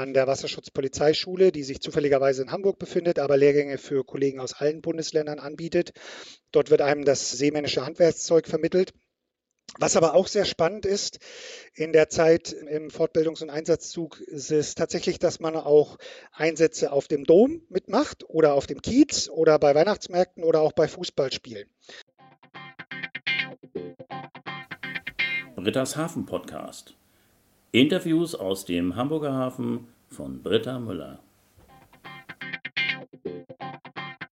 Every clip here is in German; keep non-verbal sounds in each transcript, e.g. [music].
an der Wasserschutzpolizeischule, die sich zufälligerweise in Hamburg befindet, aber Lehrgänge für Kollegen aus allen Bundesländern anbietet. Dort wird einem das seemännische Handwerkszeug vermittelt. Was aber auch sehr spannend ist in der Zeit im Fortbildungs- und Einsatzzug, ist tatsächlich, dass man auch Einsätze auf dem Dom mitmacht oder auf dem Kiez oder bei Weihnachtsmärkten oder auch bei Fußballspielen. Britta's Hafen Podcast. Interviews aus dem Hamburger Hafen von Britta Müller.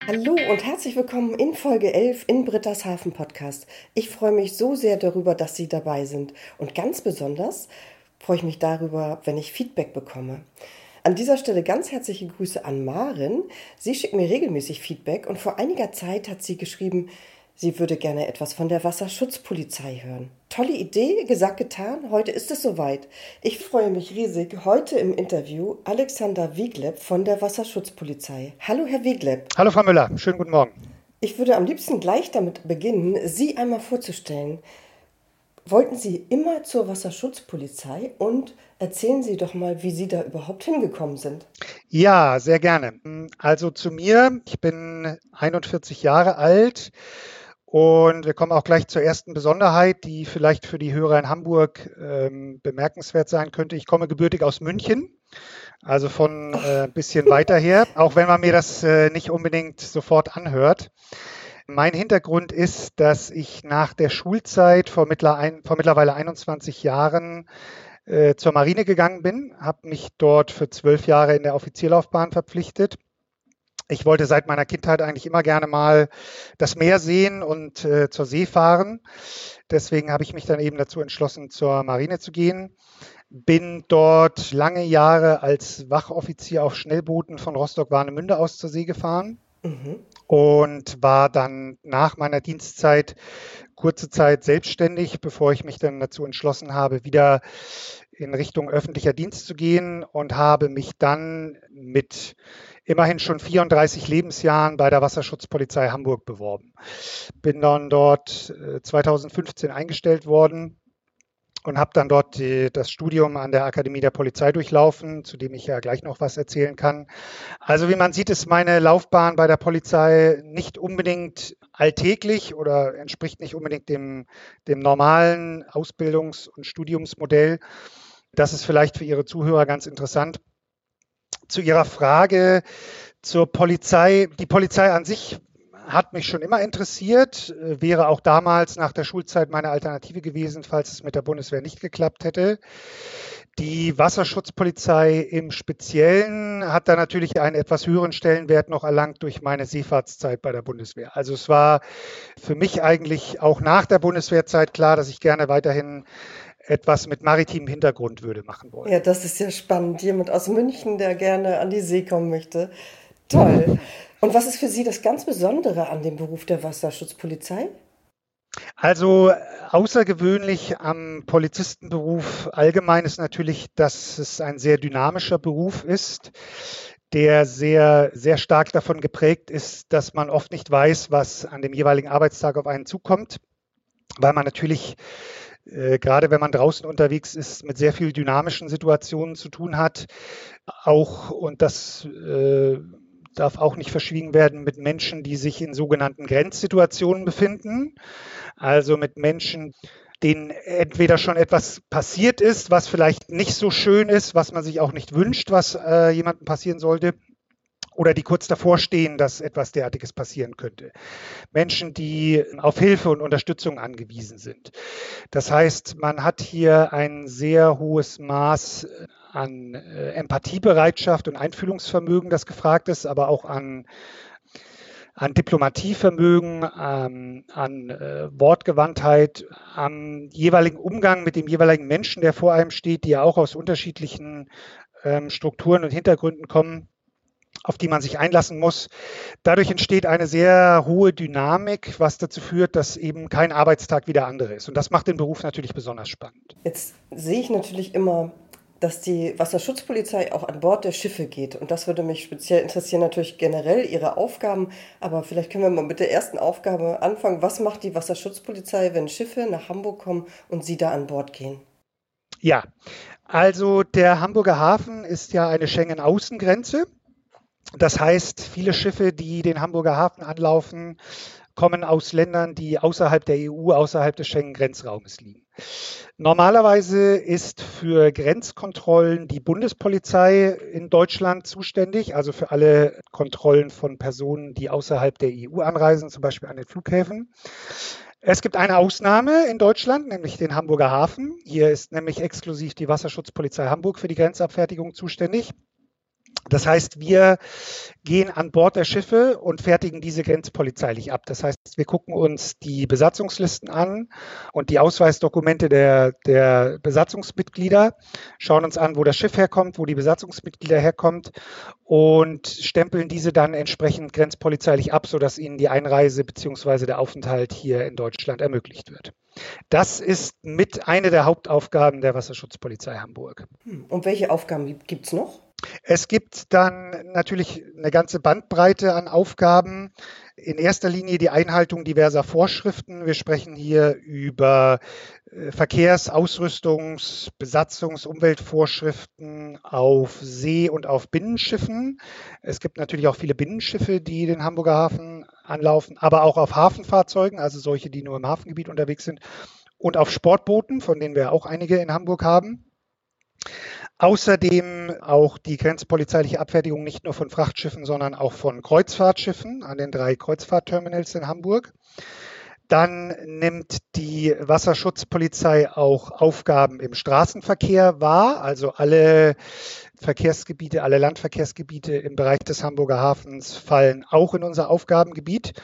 Hallo und herzlich willkommen in Folge 11 in Britta's Hafen Podcast. Ich freue mich so sehr darüber, dass Sie dabei sind und ganz besonders freue ich mich darüber, wenn ich Feedback bekomme. An dieser Stelle ganz herzliche Grüße an Maren. Sie schickt mir regelmäßig Feedback und vor einiger Zeit hat sie geschrieben, Sie würde gerne etwas von der Wasserschutzpolizei hören. Tolle Idee, gesagt, getan. Heute ist es soweit. Ich freue mich riesig. Heute im Interview Alexander Wiegleb von der Wasserschutzpolizei. Hallo, Herr Wiegleb. Hallo, Frau Müller. Schönen guten Morgen. Ich würde am liebsten gleich damit beginnen, Sie einmal vorzustellen. Wollten Sie immer zur Wasserschutzpolizei und erzählen Sie doch mal, wie Sie da überhaupt hingekommen sind. Ja, sehr gerne. Also zu mir, ich bin 41 Jahre alt und wir kommen auch gleich zur ersten Besonderheit, die vielleicht für die Hörer in Hamburg ähm, bemerkenswert sein könnte. Ich komme gebürtig aus München, also von äh, ein bisschen weiter her, auch wenn man mir das äh, nicht unbedingt sofort anhört. Mein Hintergrund ist, dass ich nach der Schulzeit vor, mittler vor mittlerweile 21 Jahren äh, zur Marine gegangen bin, habe mich dort für zwölf Jahre in der Offizierlaufbahn verpflichtet ich wollte seit meiner Kindheit eigentlich immer gerne mal das Meer sehen und äh, zur See fahren. Deswegen habe ich mich dann eben dazu entschlossen, zur Marine zu gehen. Bin dort lange Jahre als Wachoffizier auf Schnellbooten von Rostock-Warnemünde aus zur See gefahren. Mhm. Und war dann nach meiner Dienstzeit kurze Zeit selbstständig, bevor ich mich dann dazu entschlossen habe, wieder in Richtung öffentlicher Dienst zu gehen und habe mich dann mit immerhin schon 34 Lebensjahren bei der Wasserschutzpolizei Hamburg beworben. Bin dann dort 2015 äh, eingestellt worden und habe dann dort die, das Studium an der Akademie der Polizei durchlaufen, zu dem ich ja gleich noch was erzählen kann. Also wie man sieht, ist meine Laufbahn bei der Polizei nicht unbedingt alltäglich oder entspricht nicht unbedingt dem, dem normalen Ausbildungs- und Studiumsmodell. Das ist vielleicht für Ihre Zuhörer ganz interessant zu Ihrer Frage zur Polizei. Die Polizei an sich hat mich schon immer interessiert, wäre auch damals nach der Schulzeit meine Alternative gewesen, falls es mit der Bundeswehr nicht geklappt hätte. Die Wasserschutzpolizei im Speziellen hat da natürlich einen etwas höheren Stellenwert noch erlangt durch meine Seefahrtszeit bei der Bundeswehr. Also es war für mich eigentlich auch nach der Bundeswehrzeit klar, dass ich gerne weiterhin etwas mit maritimem Hintergrund würde machen wollen. Ja, das ist ja spannend. Jemand aus München, der gerne an die See kommen möchte. Toll. Und was ist für Sie das ganz Besondere an dem Beruf der Wasserschutzpolizei? Also außergewöhnlich am Polizistenberuf allgemein ist natürlich, dass es ein sehr dynamischer Beruf ist, der sehr, sehr stark davon geprägt ist, dass man oft nicht weiß, was an dem jeweiligen Arbeitstag auf einen zukommt, weil man natürlich äh, gerade wenn man draußen unterwegs ist, mit sehr vielen dynamischen Situationen zu tun hat. Auch, und das äh, darf auch nicht verschwiegen werden, mit Menschen, die sich in sogenannten Grenzsituationen befinden. Also mit Menschen, denen entweder schon etwas passiert ist, was vielleicht nicht so schön ist, was man sich auch nicht wünscht, was äh, jemandem passieren sollte, oder die kurz davor stehen, dass etwas derartiges passieren könnte. Menschen, die auf Hilfe und Unterstützung angewiesen sind. Das heißt, man hat hier ein sehr hohes Maß an äh, Empathiebereitschaft und Einfühlungsvermögen, das gefragt ist, aber auch an an Diplomatievermögen, ähm, an äh, Wortgewandtheit, am jeweiligen Umgang mit dem jeweiligen Menschen, der vor einem steht, die ja auch aus unterschiedlichen ähm, Strukturen und Hintergründen kommen auf die man sich einlassen muss. Dadurch entsteht eine sehr hohe Dynamik, was dazu führt, dass eben kein Arbeitstag wie der andere ist. Und das macht den Beruf natürlich besonders spannend. Jetzt sehe ich natürlich immer, dass die Wasserschutzpolizei auch an Bord der Schiffe geht. Und das würde mich speziell interessieren, natürlich generell ihre Aufgaben. Aber vielleicht können wir mal mit der ersten Aufgabe anfangen. Was macht die Wasserschutzpolizei, wenn Schiffe nach Hamburg kommen und sie da an Bord gehen? Ja, also der Hamburger Hafen ist ja eine Schengen-Außengrenze. Das heißt, viele Schiffe, die den Hamburger Hafen anlaufen, kommen aus Ländern, die außerhalb der EU, außerhalb des Schengen-Grenzraumes liegen. Normalerweise ist für Grenzkontrollen die Bundespolizei in Deutschland zuständig, also für alle Kontrollen von Personen, die außerhalb der EU anreisen, zum Beispiel an den Flughäfen. Es gibt eine Ausnahme in Deutschland, nämlich den Hamburger Hafen. Hier ist nämlich exklusiv die Wasserschutzpolizei Hamburg für die Grenzabfertigung zuständig. Das heißt, wir gehen an Bord der Schiffe und fertigen diese grenzpolizeilich ab. Das heißt, wir gucken uns die Besatzungslisten an und die Ausweisdokumente der, der Besatzungsmitglieder, schauen uns an, wo das Schiff herkommt, wo die Besatzungsmitglieder herkommt und stempeln diese dann entsprechend grenzpolizeilich ab, sodass ihnen die Einreise bzw. der Aufenthalt hier in Deutschland ermöglicht wird. Das ist mit eine der Hauptaufgaben der Wasserschutzpolizei Hamburg. Hm, und welche Aufgaben gibt es noch? Es gibt dann natürlich eine ganze Bandbreite an Aufgaben. In erster Linie die Einhaltung diverser Vorschriften. Wir sprechen hier über äh, Verkehrs-, Ausrüstungs-, Besatzungs-, Umweltvorschriften auf See- und auf Binnenschiffen. Es gibt natürlich auch viele Binnenschiffe, die den Hamburger Hafen anlaufen, aber auch auf Hafenfahrzeugen, also solche, die nur im Hafengebiet unterwegs sind, und auf Sportbooten, von denen wir auch einige in Hamburg haben. Außerdem auch die grenzpolizeiliche Abfertigung nicht nur von Frachtschiffen, sondern auch von Kreuzfahrtschiffen an den drei Kreuzfahrtterminals in Hamburg. Dann nimmt die Wasserschutzpolizei auch Aufgaben im Straßenverkehr wahr, also alle Verkehrsgebiete, alle Landverkehrsgebiete im Bereich des Hamburger Hafens fallen auch in unser Aufgabengebiet.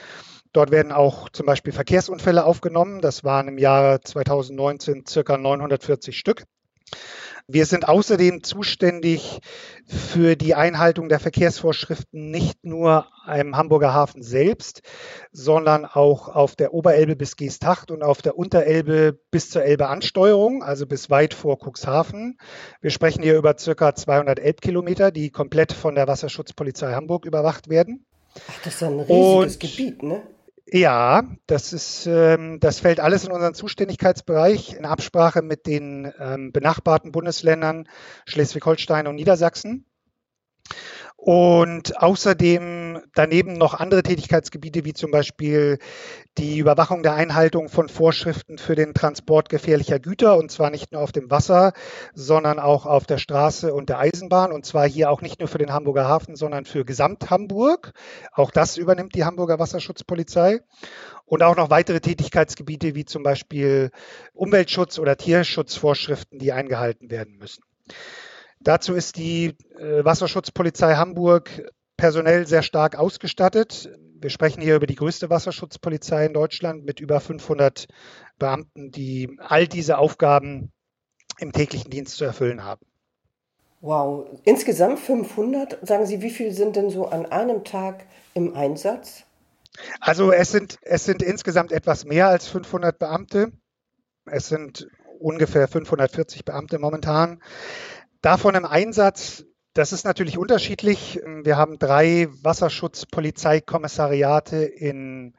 Dort werden auch zum Beispiel Verkehrsunfälle aufgenommen. Das waren im Jahre 2019 circa 940 Stück. Wir sind außerdem zuständig für die Einhaltung der Verkehrsvorschriften nicht nur im Hamburger Hafen selbst, sondern auch auf der Oberelbe bis Geesthacht und auf der Unterelbe bis zur Elbe-Ansteuerung, also bis weit vor Cuxhaven. Wir sprechen hier über circa 200 Elbkilometer, die komplett von der Wasserschutzpolizei Hamburg überwacht werden. Ach, das ist ein riesiges und, Gebiet, ne? Ja, das ist, ähm, das fällt alles in unseren Zuständigkeitsbereich in Absprache mit den ähm, benachbarten Bundesländern Schleswig-Holstein und Niedersachsen. Und außerdem daneben noch andere Tätigkeitsgebiete, wie zum Beispiel die Überwachung der Einhaltung von Vorschriften für den Transport gefährlicher Güter, und zwar nicht nur auf dem Wasser, sondern auch auf der Straße und der Eisenbahn, und zwar hier auch nicht nur für den Hamburger Hafen, sondern für Gesamt-Hamburg. Auch das übernimmt die Hamburger Wasserschutzpolizei. Und auch noch weitere Tätigkeitsgebiete, wie zum Beispiel Umweltschutz oder Tierschutzvorschriften, die eingehalten werden müssen. Dazu ist die äh, Wasserschutzpolizei Hamburg personell sehr stark ausgestattet. Wir sprechen hier über die größte Wasserschutzpolizei in Deutschland mit über 500 Beamten, die all diese Aufgaben im täglichen Dienst zu erfüllen haben. Wow, insgesamt 500. Sagen Sie, wie viele sind denn so an einem Tag im Einsatz? Also es sind, es sind insgesamt etwas mehr als 500 Beamte. Es sind ungefähr 540 Beamte momentan. Davon im Einsatz, das ist natürlich unterschiedlich. Wir haben drei Wasserschutzpolizeikommissariate in,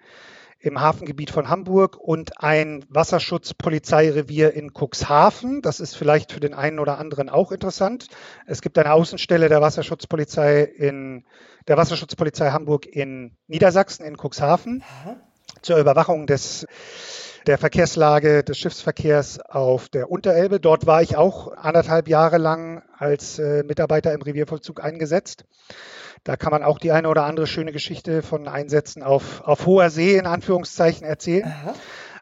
im Hafengebiet von Hamburg und ein Wasserschutzpolizeirevier in Cuxhaven. Das ist vielleicht für den einen oder anderen auch interessant. Es gibt eine Außenstelle der Wasserschutzpolizei in der Wasserschutzpolizei Hamburg in Niedersachsen in Cuxhaven zur Überwachung des der Verkehrslage des Schiffsverkehrs auf der Unterelbe. Dort war ich auch anderthalb Jahre lang als äh, Mitarbeiter im Reviervollzug eingesetzt. Da kann man auch die eine oder andere schöne Geschichte von Einsätzen auf, auf hoher See in Anführungszeichen erzählen. Aha.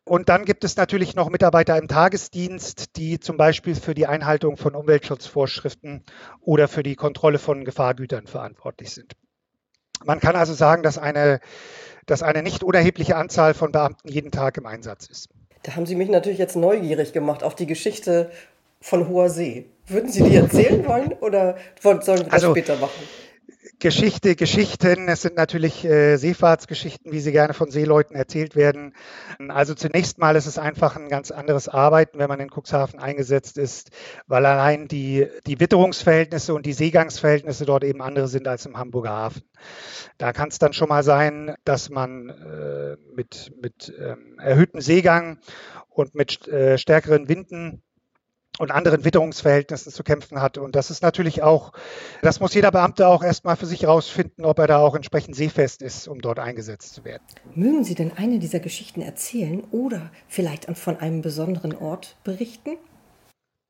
Und dann gibt es natürlich noch Mitarbeiter im Tagesdienst, die zum Beispiel für die Einhaltung von Umweltschutzvorschriften oder für die Kontrolle von Gefahrgütern verantwortlich sind. Man kann also sagen, dass eine dass eine nicht unerhebliche Anzahl von Beamten jeden Tag im Einsatz ist. Da haben Sie mich natürlich jetzt neugierig gemacht auf die Geschichte von Hoher See. Würden Sie die erzählen wollen oder sollen wir das also, später machen? Geschichte, Geschichten. Es sind natürlich äh, Seefahrtsgeschichten, wie sie gerne von Seeleuten erzählt werden. Also zunächst mal ist es einfach ein ganz anderes Arbeiten, wenn man in Cuxhaven eingesetzt ist, weil allein die, die Witterungsverhältnisse und die Seegangsverhältnisse dort eben andere sind als im Hamburger Hafen. Da kann es dann schon mal sein, dass man äh, mit, mit ähm, erhöhtem Seegang und mit äh, stärkeren Winden und anderen Witterungsverhältnissen zu kämpfen hat. Und das ist natürlich auch, das muss jeder Beamte auch erstmal für sich herausfinden, ob er da auch entsprechend seefest ist, um dort eingesetzt zu werden. Mögen Sie denn eine dieser Geschichten erzählen oder vielleicht von einem besonderen Ort berichten?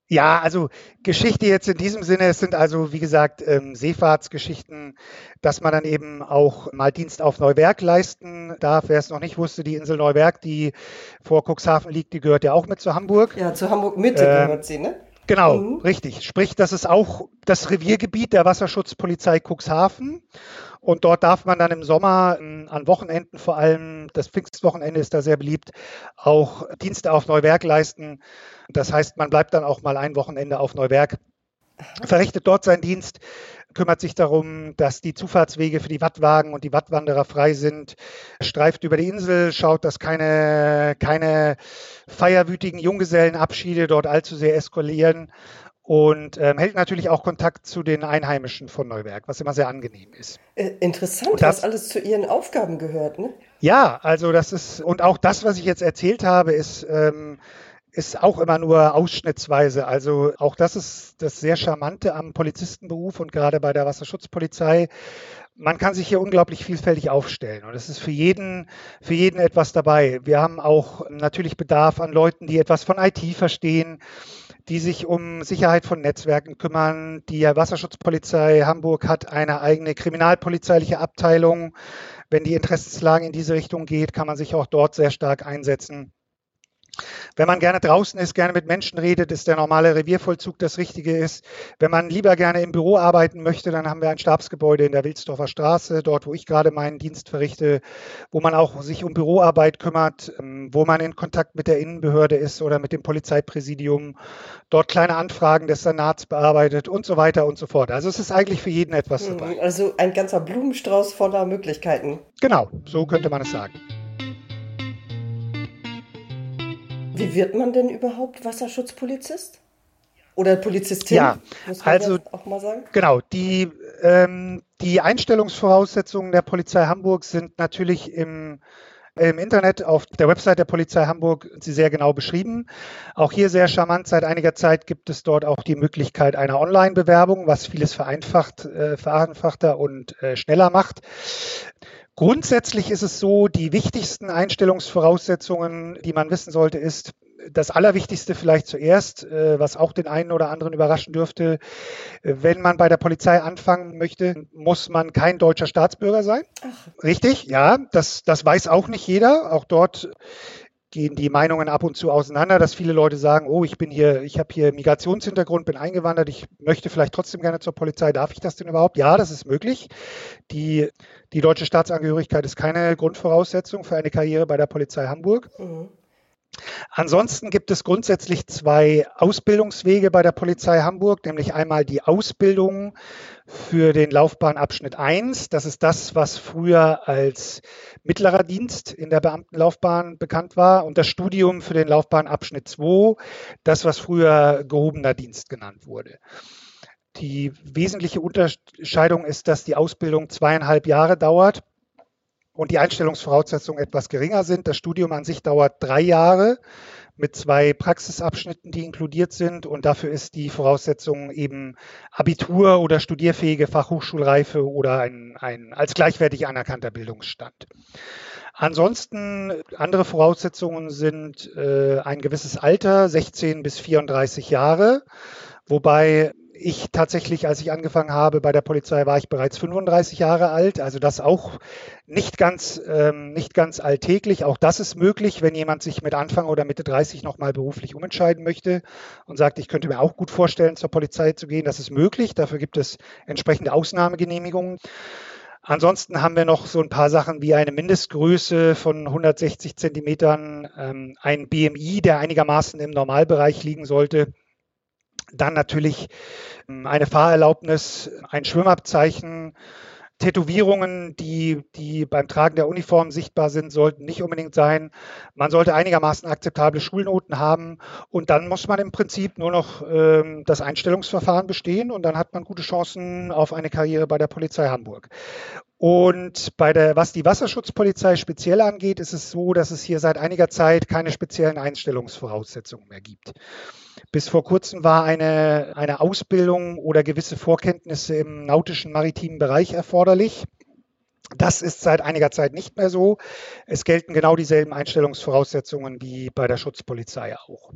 Ja, also Geschichte jetzt in diesem Sinne, es sind also, wie gesagt, ähm, Seefahrtsgeschichten, dass man dann eben auch mal Dienst auf Neuwerk leisten darf. Wer es noch nicht wusste, die Insel Neuwerk, die vor Cuxhaven liegt, die gehört ja auch mit zu Hamburg. Ja, zu Hamburg Mitte ähm, gehört sie, ne? Genau, mhm. richtig. Sprich, das ist auch das Reviergebiet der Wasserschutzpolizei Cuxhaven. Und dort darf man dann im Sommer ähm, an Wochenenden, vor allem das Pfingstwochenende ist da sehr beliebt, auch Dienste auf Neuwerk leisten. Das heißt, man bleibt dann auch mal ein Wochenende auf Neuwerk, verrichtet dort seinen Dienst, kümmert sich darum, dass die Zufahrtswege für die Wattwagen und die Wattwanderer frei sind, streift über die Insel, schaut, dass keine, keine feierwütigen Junggesellenabschiede dort allzu sehr eskalieren und ähm, hält natürlich auch Kontakt zu den Einheimischen von Neuwerk, was immer sehr angenehm ist. Äh, interessant, das, was alles zu Ihren Aufgaben gehört, ne? Ja, also das ist, und auch das, was ich jetzt erzählt habe, ist, ähm, ist auch immer nur ausschnittsweise. Also auch das ist das sehr Charmante am Polizistenberuf und gerade bei der Wasserschutzpolizei. Man kann sich hier unglaublich vielfältig aufstellen und es ist für jeden, für jeden etwas dabei. Wir haben auch natürlich Bedarf an Leuten, die etwas von IT verstehen, die sich um Sicherheit von Netzwerken kümmern. Die Wasserschutzpolizei Hamburg hat eine eigene kriminalpolizeiliche Abteilung. Wenn die Interessenslage in diese Richtung geht, kann man sich auch dort sehr stark einsetzen. Wenn man gerne draußen ist, gerne mit Menschen redet, ist der normale Reviervollzug das Richtige ist. Wenn man lieber gerne im Büro arbeiten möchte, dann haben wir ein Stabsgebäude in der Wilsdorfer Straße, dort, wo ich gerade meinen Dienst verrichte, wo man auch sich um Büroarbeit kümmert, ähm, wo man in Kontakt mit der Innenbehörde ist oder mit dem Polizeipräsidium, dort kleine Anfragen des Senats bearbeitet und so weiter und so fort. Also es ist eigentlich für jeden etwas hm, dabei. Also ein ganzer Blumenstrauß voller Möglichkeiten. Genau, so könnte man es sagen. Wie wird man denn überhaupt Wasserschutzpolizist? Oder Polizistin? Ja, also auch mal sagen. Genau, die, ähm, die Einstellungsvoraussetzungen der Polizei Hamburg sind natürlich im, im Internet auf der Website der Polizei Hamburg sie sehr genau beschrieben. Auch hier sehr charmant. Seit einiger Zeit gibt es dort auch die Möglichkeit einer Online-Bewerbung, was vieles vereinfacht, äh, vereinfachter und äh, schneller macht. Grundsätzlich ist es so, die wichtigsten Einstellungsvoraussetzungen, die man wissen sollte, ist, das Allerwichtigste vielleicht zuerst, äh, was auch den einen oder anderen überraschen dürfte, wenn man bei der Polizei anfangen möchte, muss man kein deutscher Staatsbürger sein. Ach. Richtig, ja, das, das weiß auch nicht jeder. Auch dort gehen die Meinungen ab und zu auseinander, dass viele Leute sagen, oh, ich bin hier, ich habe hier Migrationshintergrund, bin eingewandert, ich möchte vielleicht trotzdem gerne zur Polizei. Darf ich das denn überhaupt? Ja, das ist möglich. Die, die deutsche Staatsangehörigkeit ist keine Grundvoraussetzung für eine Karriere bei der Polizei Hamburg. Mhm. Ansonsten gibt es grundsätzlich zwei Ausbildungswege bei der Polizei Hamburg, nämlich einmal die Ausbildung für den Laufbahnabschnitt 1. Das ist das, was früher als mittlerer Dienst in der Beamtenlaufbahn bekannt war. Und das Studium für den Laufbahnabschnitt 2, das, was früher gehobener Dienst genannt wurde. Die wesentliche Unterscheidung ist, dass die Ausbildung zweieinhalb Jahre dauert und die Einstellungsvoraussetzungen etwas geringer sind. Das Studium an sich dauert drei Jahre mit zwei Praxisabschnitten, die inkludiert sind. Und dafür ist die Voraussetzung eben Abitur oder studierfähige Fachhochschulreife oder ein, ein als gleichwertig anerkannter Bildungsstand. Ansonsten andere Voraussetzungen sind äh, ein gewisses Alter, 16 bis 34 Jahre, wobei ich tatsächlich, als ich angefangen habe bei der Polizei, war ich bereits 35 Jahre alt. Also das auch nicht ganz, ähm, nicht ganz alltäglich. Auch das ist möglich, wenn jemand sich mit Anfang oder Mitte 30 nochmal beruflich umentscheiden möchte und sagt, ich könnte mir auch gut vorstellen, zur Polizei zu gehen. Das ist möglich. Dafür gibt es entsprechende Ausnahmegenehmigungen. Ansonsten haben wir noch so ein paar Sachen wie eine Mindestgröße von 160 Zentimetern, ähm, ein BMI, der einigermaßen im Normalbereich liegen sollte dann natürlich ähm, eine Fahrerlaubnis, ein Schwimmabzeichen, Tätowierungen, die, die beim Tragen der Uniform sichtbar sind, sollten nicht unbedingt sein. Man sollte einigermaßen akzeptable Schulnoten haben und dann muss man im Prinzip nur noch ähm, das Einstellungsverfahren bestehen und dann hat man gute Chancen auf eine Karriere bei der Polizei Hamburg. Und bei der, was die Wasserschutzpolizei speziell angeht, ist es so, dass es hier seit einiger Zeit keine speziellen Einstellungsvoraussetzungen mehr gibt. Bis vor kurzem war eine, eine Ausbildung oder gewisse Vorkenntnisse im nautischen maritimen Bereich erforderlich. Das ist seit einiger Zeit nicht mehr so. Es gelten genau dieselben Einstellungsvoraussetzungen wie bei der Schutzpolizei auch.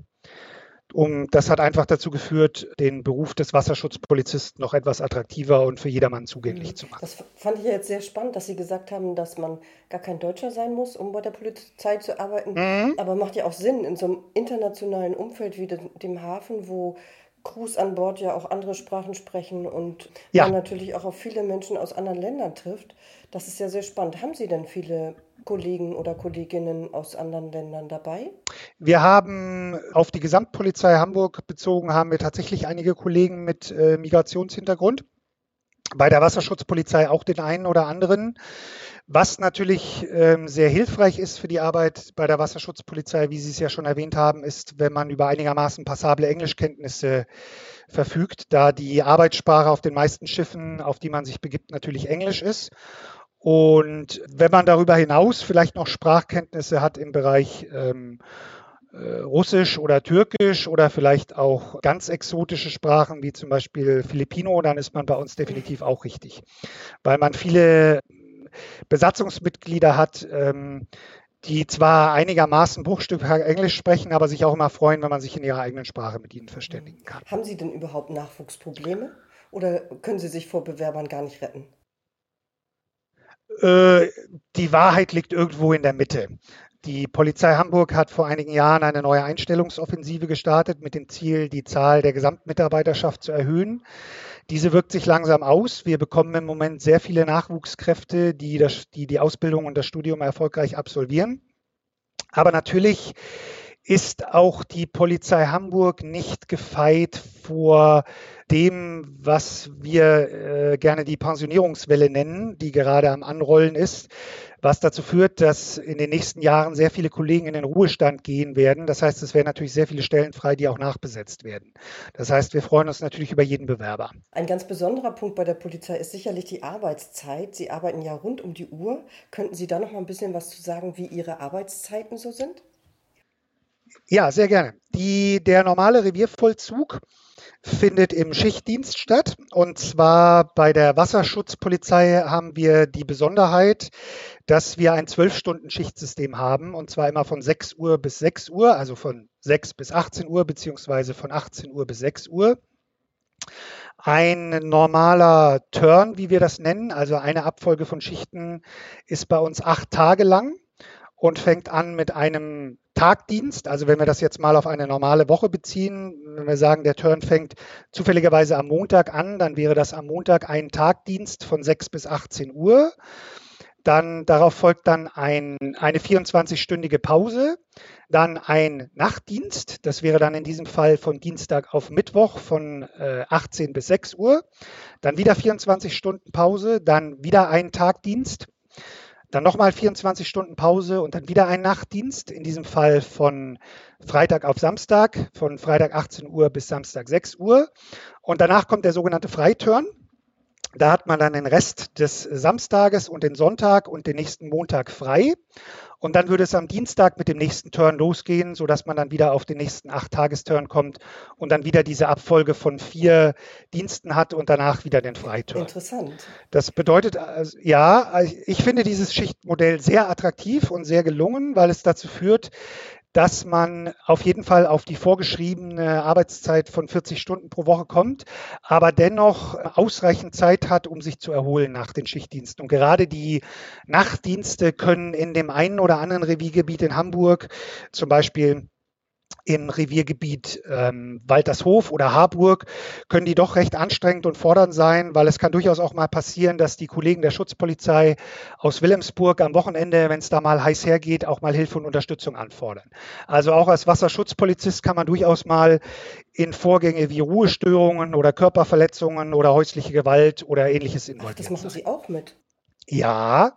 Um, das hat einfach dazu geführt, den Beruf des Wasserschutzpolizisten noch etwas attraktiver und für jedermann zugänglich mhm. zu machen. Das fand ich jetzt sehr spannend, dass Sie gesagt haben, dass man gar kein Deutscher sein muss, um bei der Polizei zu arbeiten. Mhm. Aber macht ja auch Sinn in so einem internationalen Umfeld wie dem Hafen, wo Crews an Bord ja auch andere Sprachen sprechen und ja. man natürlich auch auf viele Menschen aus anderen Ländern trifft. Das ist ja sehr spannend. Haben Sie denn viele Kollegen oder Kolleginnen aus anderen Ländern dabei? Wir haben auf die Gesamtpolizei Hamburg bezogen, haben wir tatsächlich einige Kollegen mit äh, Migrationshintergrund. Bei der Wasserschutzpolizei auch den einen oder anderen. Was natürlich ähm, sehr hilfreich ist für die Arbeit bei der Wasserschutzpolizei, wie Sie es ja schon erwähnt haben, ist, wenn man über einigermaßen passable Englischkenntnisse verfügt, da die Arbeitssprache auf den meisten Schiffen, auf die man sich begibt, natürlich Englisch ist. Und wenn man darüber hinaus vielleicht noch Sprachkenntnisse hat im Bereich ähm, äh, Russisch oder Türkisch oder vielleicht auch ganz exotische Sprachen wie zum Beispiel Filipino, dann ist man bei uns definitiv auch richtig, weil man viele Besatzungsmitglieder hat, ähm, die zwar einigermaßen Bruchstück Englisch sprechen, aber sich auch immer freuen, wenn man sich in ihrer eigenen Sprache mit ihnen verständigen kann. Haben Sie denn überhaupt Nachwuchsprobleme oder können Sie sich vor Bewerbern gar nicht retten? Äh, die Wahrheit liegt irgendwo in der Mitte. Die Polizei Hamburg hat vor einigen Jahren eine neue Einstellungsoffensive gestartet mit dem Ziel, die Zahl der Gesamtmitarbeiterschaft zu erhöhen. Diese wirkt sich langsam aus. Wir bekommen im Moment sehr viele Nachwuchskräfte, die das, die, die Ausbildung und das Studium erfolgreich absolvieren. Aber natürlich ist auch die Polizei Hamburg nicht gefeit vor dem, was wir äh, gerne die Pensionierungswelle nennen, die gerade am Anrollen ist, was dazu führt, dass in den nächsten Jahren sehr viele Kollegen in den Ruhestand gehen werden. Das heißt, es werden natürlich sehr viele Stellen frei, die auch nachbesetzt werden. Das heißt, wir freuen uns natürlich über jeden Bewerber. Ein ganz besonderer Punkt bei der Polizei ist sicherlich die Arbeitszeit. Sie arbeiten ja rund um die Uhr. Könnten Sie da noch mal ein bisschen was zu sagen, wie Ihre Arbeitszeiten so sind? Ja, sehr gerne. Die, der normale Reviervollzug findet im Schichtdienst statt. Und zwar bei der Wasserschutzpolizei haben wir die Besonderheit, dass wir ein Zwölf-Stunden-Schichtsystem haben. Und zwar immer von 6 Uhr bis 6 Uhr, also von 6 bis 18 Uhr, beziehungsweise von 18 Uhr bis 6 Uhr. Ein normaler Turn, wie wir das nennen, also eine Abfolge von Schichten, ist bei uns acht Tage lang und fängt an mit einem Tagdienst. Also wenn wir das jetzt mal auf eine normale Woche beziehen, wenn wir sagen, der Turn fängt zufälligerweise am Montag an, dann wäre das am Montag ein Tagdienst von 6 bis 18 Uhr. Dann darauf folgt dann ein, eine 24-stündige Pause, dann ein Nachtdienst. Das wäre dann in diesem Fall von Dienstag auf Mittwoch von äh, 18 bis 6 Uhr. Dann wieder 24 Stunden Pause, dann wieder ein Tagdienst dann nochmal 24 Stunden Pause und dann wieder ein Nachtdienst, in diesem Fall von Freitag auf Samstag, von Freitag 18 Uhr bis Samstag 6 Uhr. Und danach kommt der sogenannte Freiturn. Da hat man dann den Rest des Samstages und den Sonntag und den nächsten Montag frei. Und dann würde es am Dienstag mit dem nächsten Turn losgehen, sodass man dann wieder auf den nächsten Acht-Tagesturn kommt und dann wieder diese Abfolge von vier Diensten hat und danach wieder den Freiturn. Interessant. Das bedeutet, also, ja, ich finde dieses Schichtmodell sehr attraktiv und sehr gelungen, weil es dazu führt, dass man auf jeden Fall auf die vorgeschriebene Arbeitszeit von 40 Stunden pro Woche kommt, aber dennoch ausreichend Zeit hat, um sich zu erholen nach den Schichtdiensten. Und gerade die Nachtdienste können in dem einen oder anderen Reviergebiet in Hamburg zum Beispiel im Reviergebiet ähm, Waltershof oder Harburg können die doch recht anstrengend und fordernd sein, weil es kann durchaus auch mal passieren, dass die Kollegen der Schutzpolizei aus Wilhelmsburg am Wochenende, wenn es da mal heiß hergeht, auch mal Hilfe und Unterstützung anfordern. Also auch als Wasserschutzpolizist kann man durchaus mal in Vorgänge wie Ruhestörungen oder Körperverletzungen oder häusliche Gewalt oder ähnliches involviert. Ach, das machen Sie auch mit. Ja,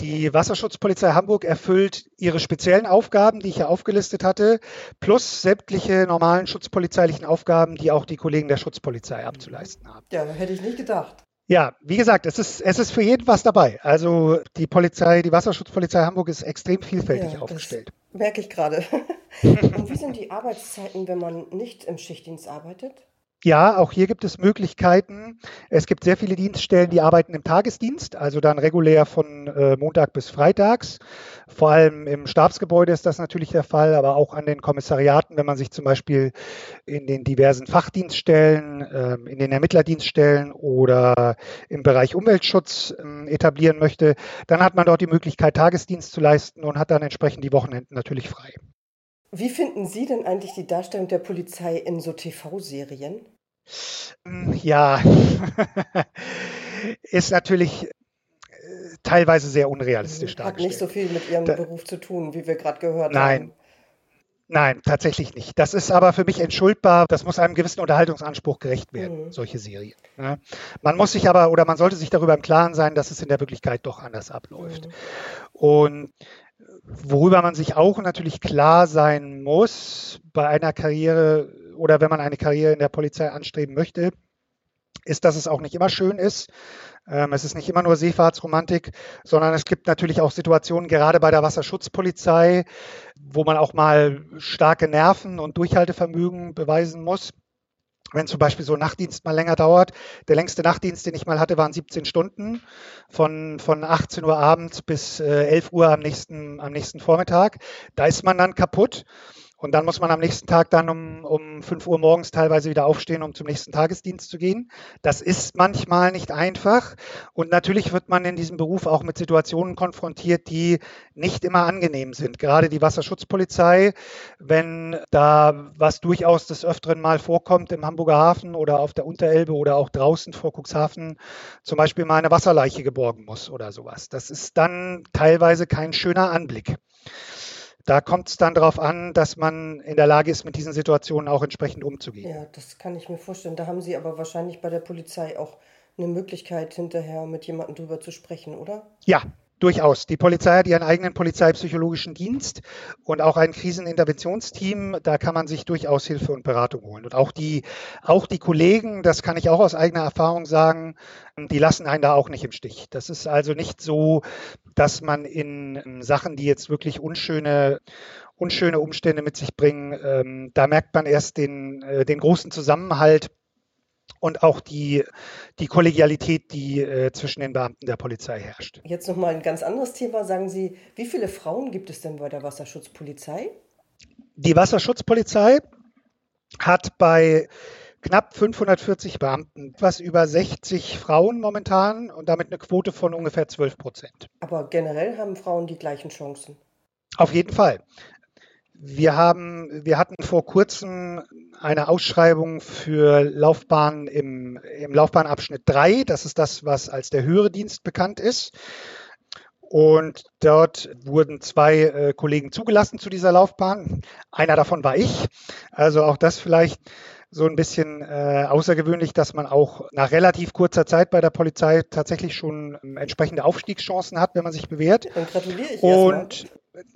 die Wasserschutzpolizei Hamburg erfüllt ihre speziellen Aufgaben, die ich ja aufgelistet hatte, plus sämtliche normalen schutzpolizeilichen Aufgaben, die auch die Kollegen der Schutzpolizei abzuleisten haben. Ja, hätte ich nicht gedacht. Ja, wie gesagt, es ist, es ist für jeden was dabei. Also die Polizei, die Wasserschutzpolizei Hamburg ist extrem vielfältig ja, aufgestellt. merke ich gerade. [laughs] Und wie sind die Arbeitszeiten, wenn man nicht im Schichtdienst arbeitet? Ja, auch hier gibt es Möglichkeiten. Es gibt sehr viele Dienststellen, die arbeiten im Tagesdienst, also dann regulär von äh, Montag bis Freitags. Vor allem im Stabsgebäude ist das natürlich der Fall, aber auch an den Kommissariaten, wenn man sich zum Beispiel in den diversen Fachdienststellen, äh, in den Ermittlerdienststellen oder im Bereich Umweltschutz äh, etablieren möchte, dann hat man dort die Möglichkeit, Tagesdienst zu leisten und hat dann entsprechend die Wochenenden natürlich frei. Wie finden Sie denn eigentlich die Darstellung der Polizei in so TV-Serien? Ja, [laughs] ist natürlich äh, teilweise sehr unrealistisch Hat dargestellt. nicht so viel mit Ihrem da, Beruf zu tun, wie wir gerade gehört nein, haben. Nein, tatsächlich nicht. Das ist aber für mich entschuldbar. Das muss einem gewissen Unterhaltungsanspruch gerecht werden, mhm. solche Serien. Ja. Man muss sich aber oder man sollte sich darüber im Klaren sein, dass es in der Wirklichkeit doch anders abläuft. Mhm. Und Worüber man sich auch natürlich klar sein muss bei einer Karriere oder wenn man eine Karriere in der Polizei anstreben möchte, ist, dass es auch nicht immer schön ist. Ähm, es ist nicht immer nur Seefahrtsromantik, sondern es gibt natürlich auch Situationen, gerade bei der Wasserschutzpolizei, wo man auch mal starke Nerven und Durchhaltevermögen beweisen muss wenn zum Beispiel so ein Nachtdienst mal länger dauert. Der längste Nachtdienst, den ich mal hatte, waren 17 Stunden von, von 18 Uhr abends bis äh, 11 Uhr am nächsten, am nächsten Vormittag. Da ist man dann kaputt. Und dann muss man am nächsten Tag dann um, um 5 Uhr morgens teilweise wieder aufstehen, um zum nächsten Tagesdienst zu gehen. Das ist manchmal nicht einfach. Und natürlich wird man in diesem Beruf auch mit Situationen konfrontiert, die nicht immer angenehm sind. Gerade die Wasserschutzpolizei, wenn da was durchaus des Öfteren mal vorkommt im Hamburger Hafen oder auf der Unterelbe oder auch draußen vor Cuxhaven, zum Beispiel mal eine Wasserleiche geborgen muss oder sowas. Das ist dann teilweise kein schöner Anblick. Da kommt es dann darauf an, dass man in der Lage ist, mit diesen Situationen auch entsprechend umzugehen. Ja, das kann ich mir vorstellen. Da haben Sie aber wahrscheinlich bei der Polizei auch eine Möglichkeit, hinterher mit jemandem drüber zu sprechen, oder? Ja, Durchaus. Die Polizei hat ihren eigenen polizeipsychologischen Dienst und auch ein Kriseninterventionsteam. Da kann man sich durchaus Hilfe und Beratung holen. Und auch die, auch die Kollegen, das kann ich auch aus eigener Erfahrung sagen, die lassen einen da auch nicht im Stich. Das ist also nicht so, dass man in Sachen, die jetzt wirklich unschöne, unschöne Umstände mit sich bringen, ähm, da merkt man erst den, äh, den großen Zusammenhalt und auch die, die Kollegialität, die äh, zwischen den Beamten der Polizei herrscht. Jetzt nochmal ein ganz anderes Thema. Sagen Sie, wie viele Frauen gibt es denn bei der Wasserschutzpolizei? Die Wasserschutzpolizei hat bei knapp 540 Beamten etwas über 60 Frauen momentan und damit eine Quote von ungefähr 12 Prozent. Aber generell haben Frauen die gleichen Chancen. Auf jeden Fall. Wir haben, wir hatten vor kurzem eine Ausschreibung für Laufbahn im, im Laufbahnabschnitt 3. Das ist das, was als der höhere Dienst bekannt ist. Und dort wurden zwei äh, Kollegen zugelassen zu dieser Laufbahn. Einer davon war ich. Also auch das vielleicht so ein bisschen äh, außergewöhnlich, dass man auch nach relativ kurzer Zeit bei der Polizei tatsächlich schon ähm, entsprechende Aufstiegschancen hat, wenn man sich bewährt. Dann gratuliere ich Und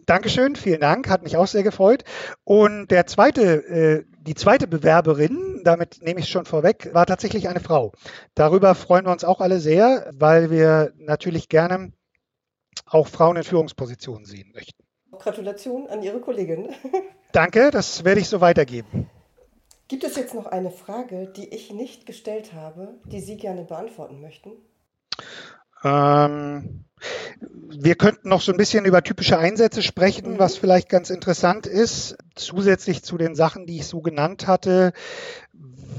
Dankeschön, vielen Dank, hat mich auch sehr gefreut. Und der zweite, äh, die zweite Bewerberin, damit nehme ich es schon vorweg, war tatsächlich eine Frau. Darüber freuen wir uns auch alle sehr, weil wir natürlich gerne auch Frauen in Führungspositionen sehen möchten. Gratulation an Ihre Kollegin. [laughs] Danke, das werde ich so weitergeben. Gibt es jetzt noch eine Frage, die ich nicht gestellt habe, die Sie gerne beantworten möchten? Ähm, wir könnten noch so ein bisschen über typische Einsätze sprechen, mhm. was vielleicht ganz interessant ist. Zusätzlich zu den Sachen, die ich so genannt hatte,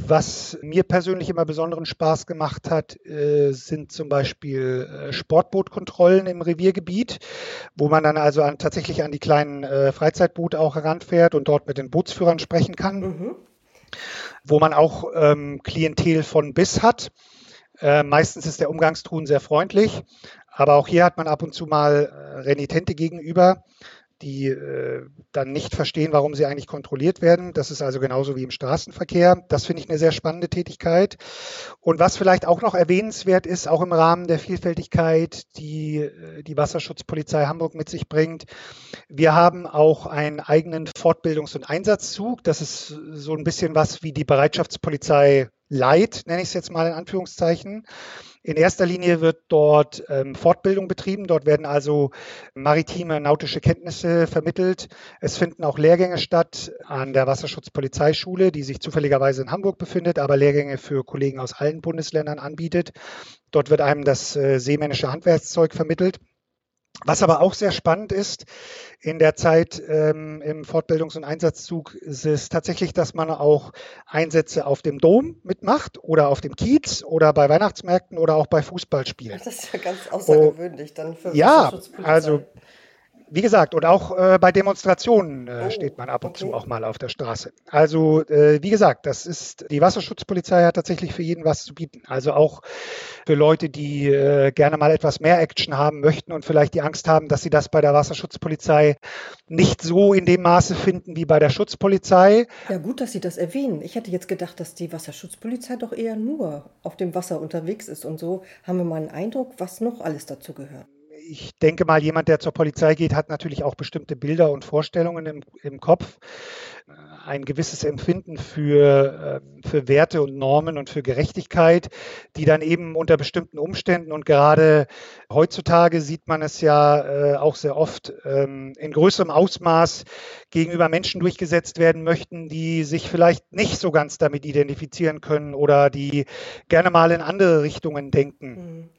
was mir persönlich immer besonderen Spaß gemacht hat, äh, sind zum Beispiel äh, Sportbootkontrollen im Reviergebiet, wo man dann also an, tatsächlich an die kleinen äh, Freizeitboote auch heranfährt und dort mit den Bootsführern sprechen kann. Mhm wo man auch ähm, Klientel von bis hat. Äh, meistens ist der Umgangston sehr freundlich, aber auch hier hat man ab und zu mal äh, Renitente gegenüber die äh, dann nicht verstehen, warum sie eigentlich kontrolliert werden. Das ist also genauso wie im Straßenverkehr. Das finde ich eine sehr spannende Tätigkeit. Und was vielleicht auch noch erwähnenswert ist, auch im Rahmen der Vielfältigkeit, die äh, die Wasserschutzpolizei Hamburg mit sich bringt, wir haben auch einen eigenen Fortbildungs- und Einsatzzug. Das ist so ein bisschen was wie die Bereitschaftspolizei Light, nenne ich es jetzt mal in Anführungszeichen. In erster Linie wird dort ähm, Fortbildung betrieben. Dort werden also maritime nautische Kenntnisse vermittelt. Es finden auch Lehrgänge statt an der Wasserschutzpolizeischule, die sich zufälligerweise in Hamburg befindet, aber Lehrgänge für Kollegen aus allen Bundesländern anbietet. Dort wird einem das äh, seemännische Handwerkszeug vermittelt. Was aber auch sehr spannend ist in der Zeit ähm, im Fortbildungs- und Einsatzzug, ist es tatsächlich, dass man auch Einsätze auf dem Dom mitmacht oder auf dem Kiez oder bei Weihnachtsmärkten oder auch bei Fußballspielen. Das ist ja ganz außergewöhnlich oh, dann für Ja, also wie gesagt, und auch äh, bei Demonstrationen äh, oh, steht man ab und okay. zu auch mal auf der Straße. Also äh, wie gesagt, das ist die Wasserschutzpolizei hat tatsächlich für jeden was zu bieten. Also auch für Leute, die äh, gerne mal etwas mehr Action haben möchten und vielleicht die Angst haben, dass sie das bei der Wasserschutzpolizei nicht so in dem Maße finden wie bei der Schutzpolizei. Ja, gut, dass Sie das erwähnen. Ich hätte jetzt gedacht, dass die Wasserschutzpolizei doch eher nur auf dem Wasser unterwegs ist und so haben wir mal einen Eindruck, was noch alles dazu gehört ich denke mal, jemand, der zur Polizei geht, hat natürlich auch bestimmte Bilder und Vorstellungen im, im Kopf, ein gewisses Empfinden für, ähm, für Werte und Normen und für Gerechtigkeit, die dann eben unter bestimmten Umständen und gerade heutzutage sieht man es ja äh, auch sehr oft ähm, in größerem Ausmaß gegenüber Menschen durchgesetzt werden möchten, die sich vielleicht nicht so ganz damit identifizieren können oder die gerne mal in andere Richtungen denken. Mhm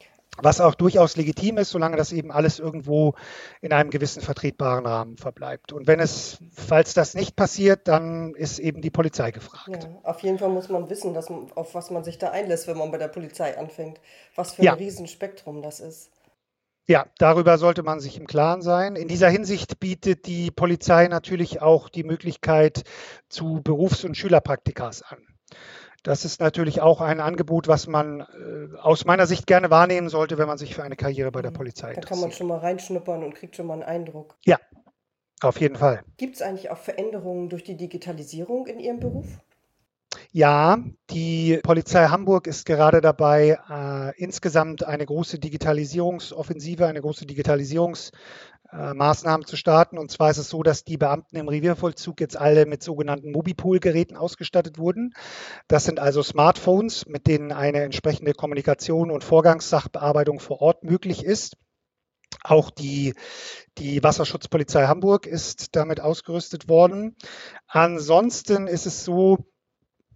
was auch durchaus legitim ist, solange das eben alles irgendwo in einem gewissen vertretbaren Rahmen verbleibt. Und wenn es, falls das nicht passiert, dann ist eben die Polizei gefragt. Ja, auf jeden Fall muss man wissen, dass, auf was man sich da einlässt, wenn man bei der Polizei anfängt. Was für ein ja. Riesenspektrum das ist. Ja, darüber sollte man sich im Klaren sein. In dieser Hinsicht bietet die Polizei natürlich auch die Möglichkeit zu Berufs- und Schülerpraktikas an. Das ist natürlich auch ein Angebot, was man äh, aus meiner Sicht gerne wahrnehmen sollte, wenn man sich für eine Karriere bei der mhm. Polizei interessiert. Da kann man schon mal reinschnuppern und kriegt schon mal einen Eindruck. Ja, auf jeden Fall. Gibt es eigentlich auch Veränderungen durch die Digitalisierung in Ihrem Beruf? Ja, die Polizei Hamburg ist gerade dabei, äh, insgesamt eine große Digitalisierungsoffensive, eine große Digitalisierungs- Maßnahmen zu starten. Und zwar ist es so, dass die Beamten im Reviervollzug jetzt alle mit sogenannten Mobipool-Geräten ausgestattet wurden. Das sind also Smartphones, mit denen eine entsprechende Kommunikation und Vorgangssachbearbeitung vor Ort möglich ist. Auch die, die Wasserschutzpolizei Hamburg ist damit ausgerüstet worden. Ansonsten ist es so,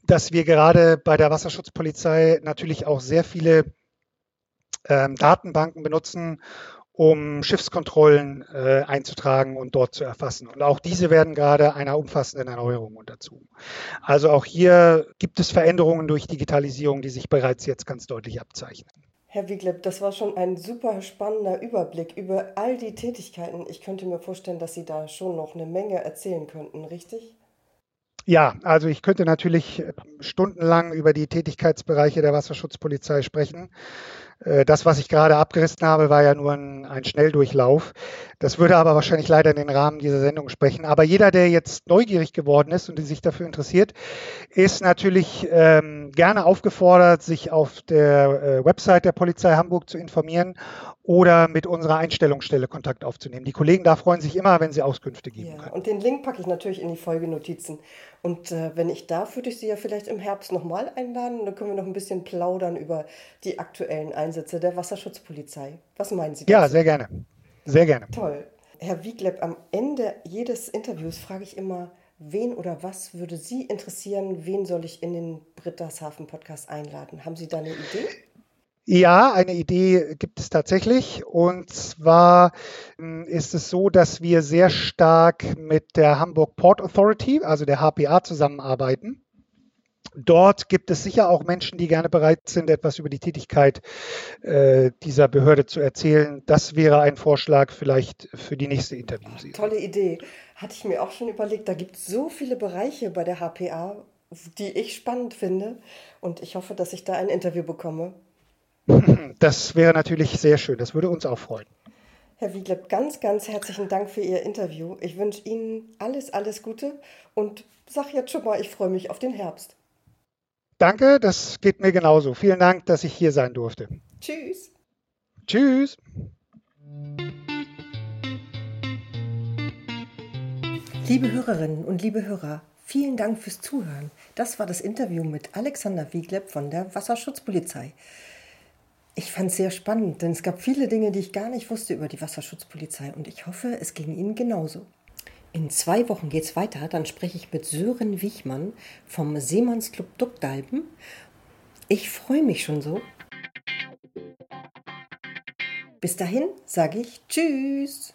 dass wir gerade bei der Wasserschutzpolizei natürlich auch sehr viele ähm, Datenbanken benutzen, um Schiffskontrollen äh, einzutragen und dort zu erfassen. Und auch diese werden gerade einer umfassenden Erneuerung unterzogen. Also auch hier gibt es Veränderungen durch Digitalisierung, die sich bereits jetzt ganz deutlich abzeichnen. Herr Wiegleb, das war schon ein super spannender Überblick über all die Tätigkeiten. Ich könnte mir vorstellen, dass Sie da schon noch eine Menge erzählen könnten, richtig? Ja, also ich könnte natürlich stundenlang über die Tätigkeitsbereiche der Wasserschutzpolizei sprechen. Äh, das, was ich gerade abgerissen habe, war ja nur ein, ein, Schnelldurchlauf. Das würde aber wahrscheinlich leider in den Rahmen dieser Sendung sprechen. Aber jeder, der jetzt neugierig geworden ist und sich dafür interessiert, ist natürlich ähm, gerne aufgefordert, sich auf der äh, Website der Polizei Hamburg zu informieren oder mit unserer Einstellungsstelle Kontakt aufzunehmen. Die Kollegen da freuen sich immer, wenn sie Auskünfte geben ja, können. Und den Link packe ich natürlich in die Folgenotizen. Und äh, wenn ich darf, würde ich Sie ja vielleicht im Herbst nochmal einladen. Dann können wir noch ein bisschen plaudern über die aktuellen Einsätze der Wasserschutzpolizei. Was meinen Sie dazu? Ja, sehr gerne. Sehr gerne. Toll. Herr Wiegleb, am Ende jedes Interviews frage ich immer, wen oder was würde Sie interessieren? Wen soll ich in den Brittershafen Podcast einladen? Haben Sie da eine Idee? Ja, eine Idee gibt es tatsächlich. Und zwar hm, ist es so, dass wir sehr stark mit der Hamburg Port Authority, also der HPA, zusammenarbeiten. Dort gibt es sicher auch Menschen, die gerne bereit sind, etwas über die Tätigkeit äh, dieser Behörde zu erzählen. Das wäre ein Vorschlag vielleicht für die nächste Interview. Tolle Idee. Hatte ich mir auch schon überlegt. Da gibt es so viele Bereiche bei der HPA, die ich spannend finde. Und ich hoffe, dass ich da ein Interview bekomme. [laughs] Das wäre natürlich sehr schön. Das würde uns auch freuen. Herr Wiegleb, ganz, ganz herzlichen Dank für Ihr Interview. Ich wünsche Ihnen alles, alles Gute und sage jetzt schon mal, ich freue mich auf den Herbst. Danke, das geht mir genauso. Vielen Dank, dass ich hier sein durfte. Tschüss. Tschüss. Liebe Hörerinnen und liebe Hörer, Vielen Dank fürs Zuhören. Das war das Interview mit Alexander Wiegleb von der Wasserschutzpolizei. Ich fand es sehr spannend, denn es gab viele Dinge, die ich gar nicht wusste über die Wasserschutzpolizei und ich hoffe, es ging Ihnen genauso. In zwei Wochen geht es weiter, dann spreche ich mit Sören Wichmann vom Seemannsclub Duckdalben. Ich freue mich schon so. Bis dahin sage ich Tschüss.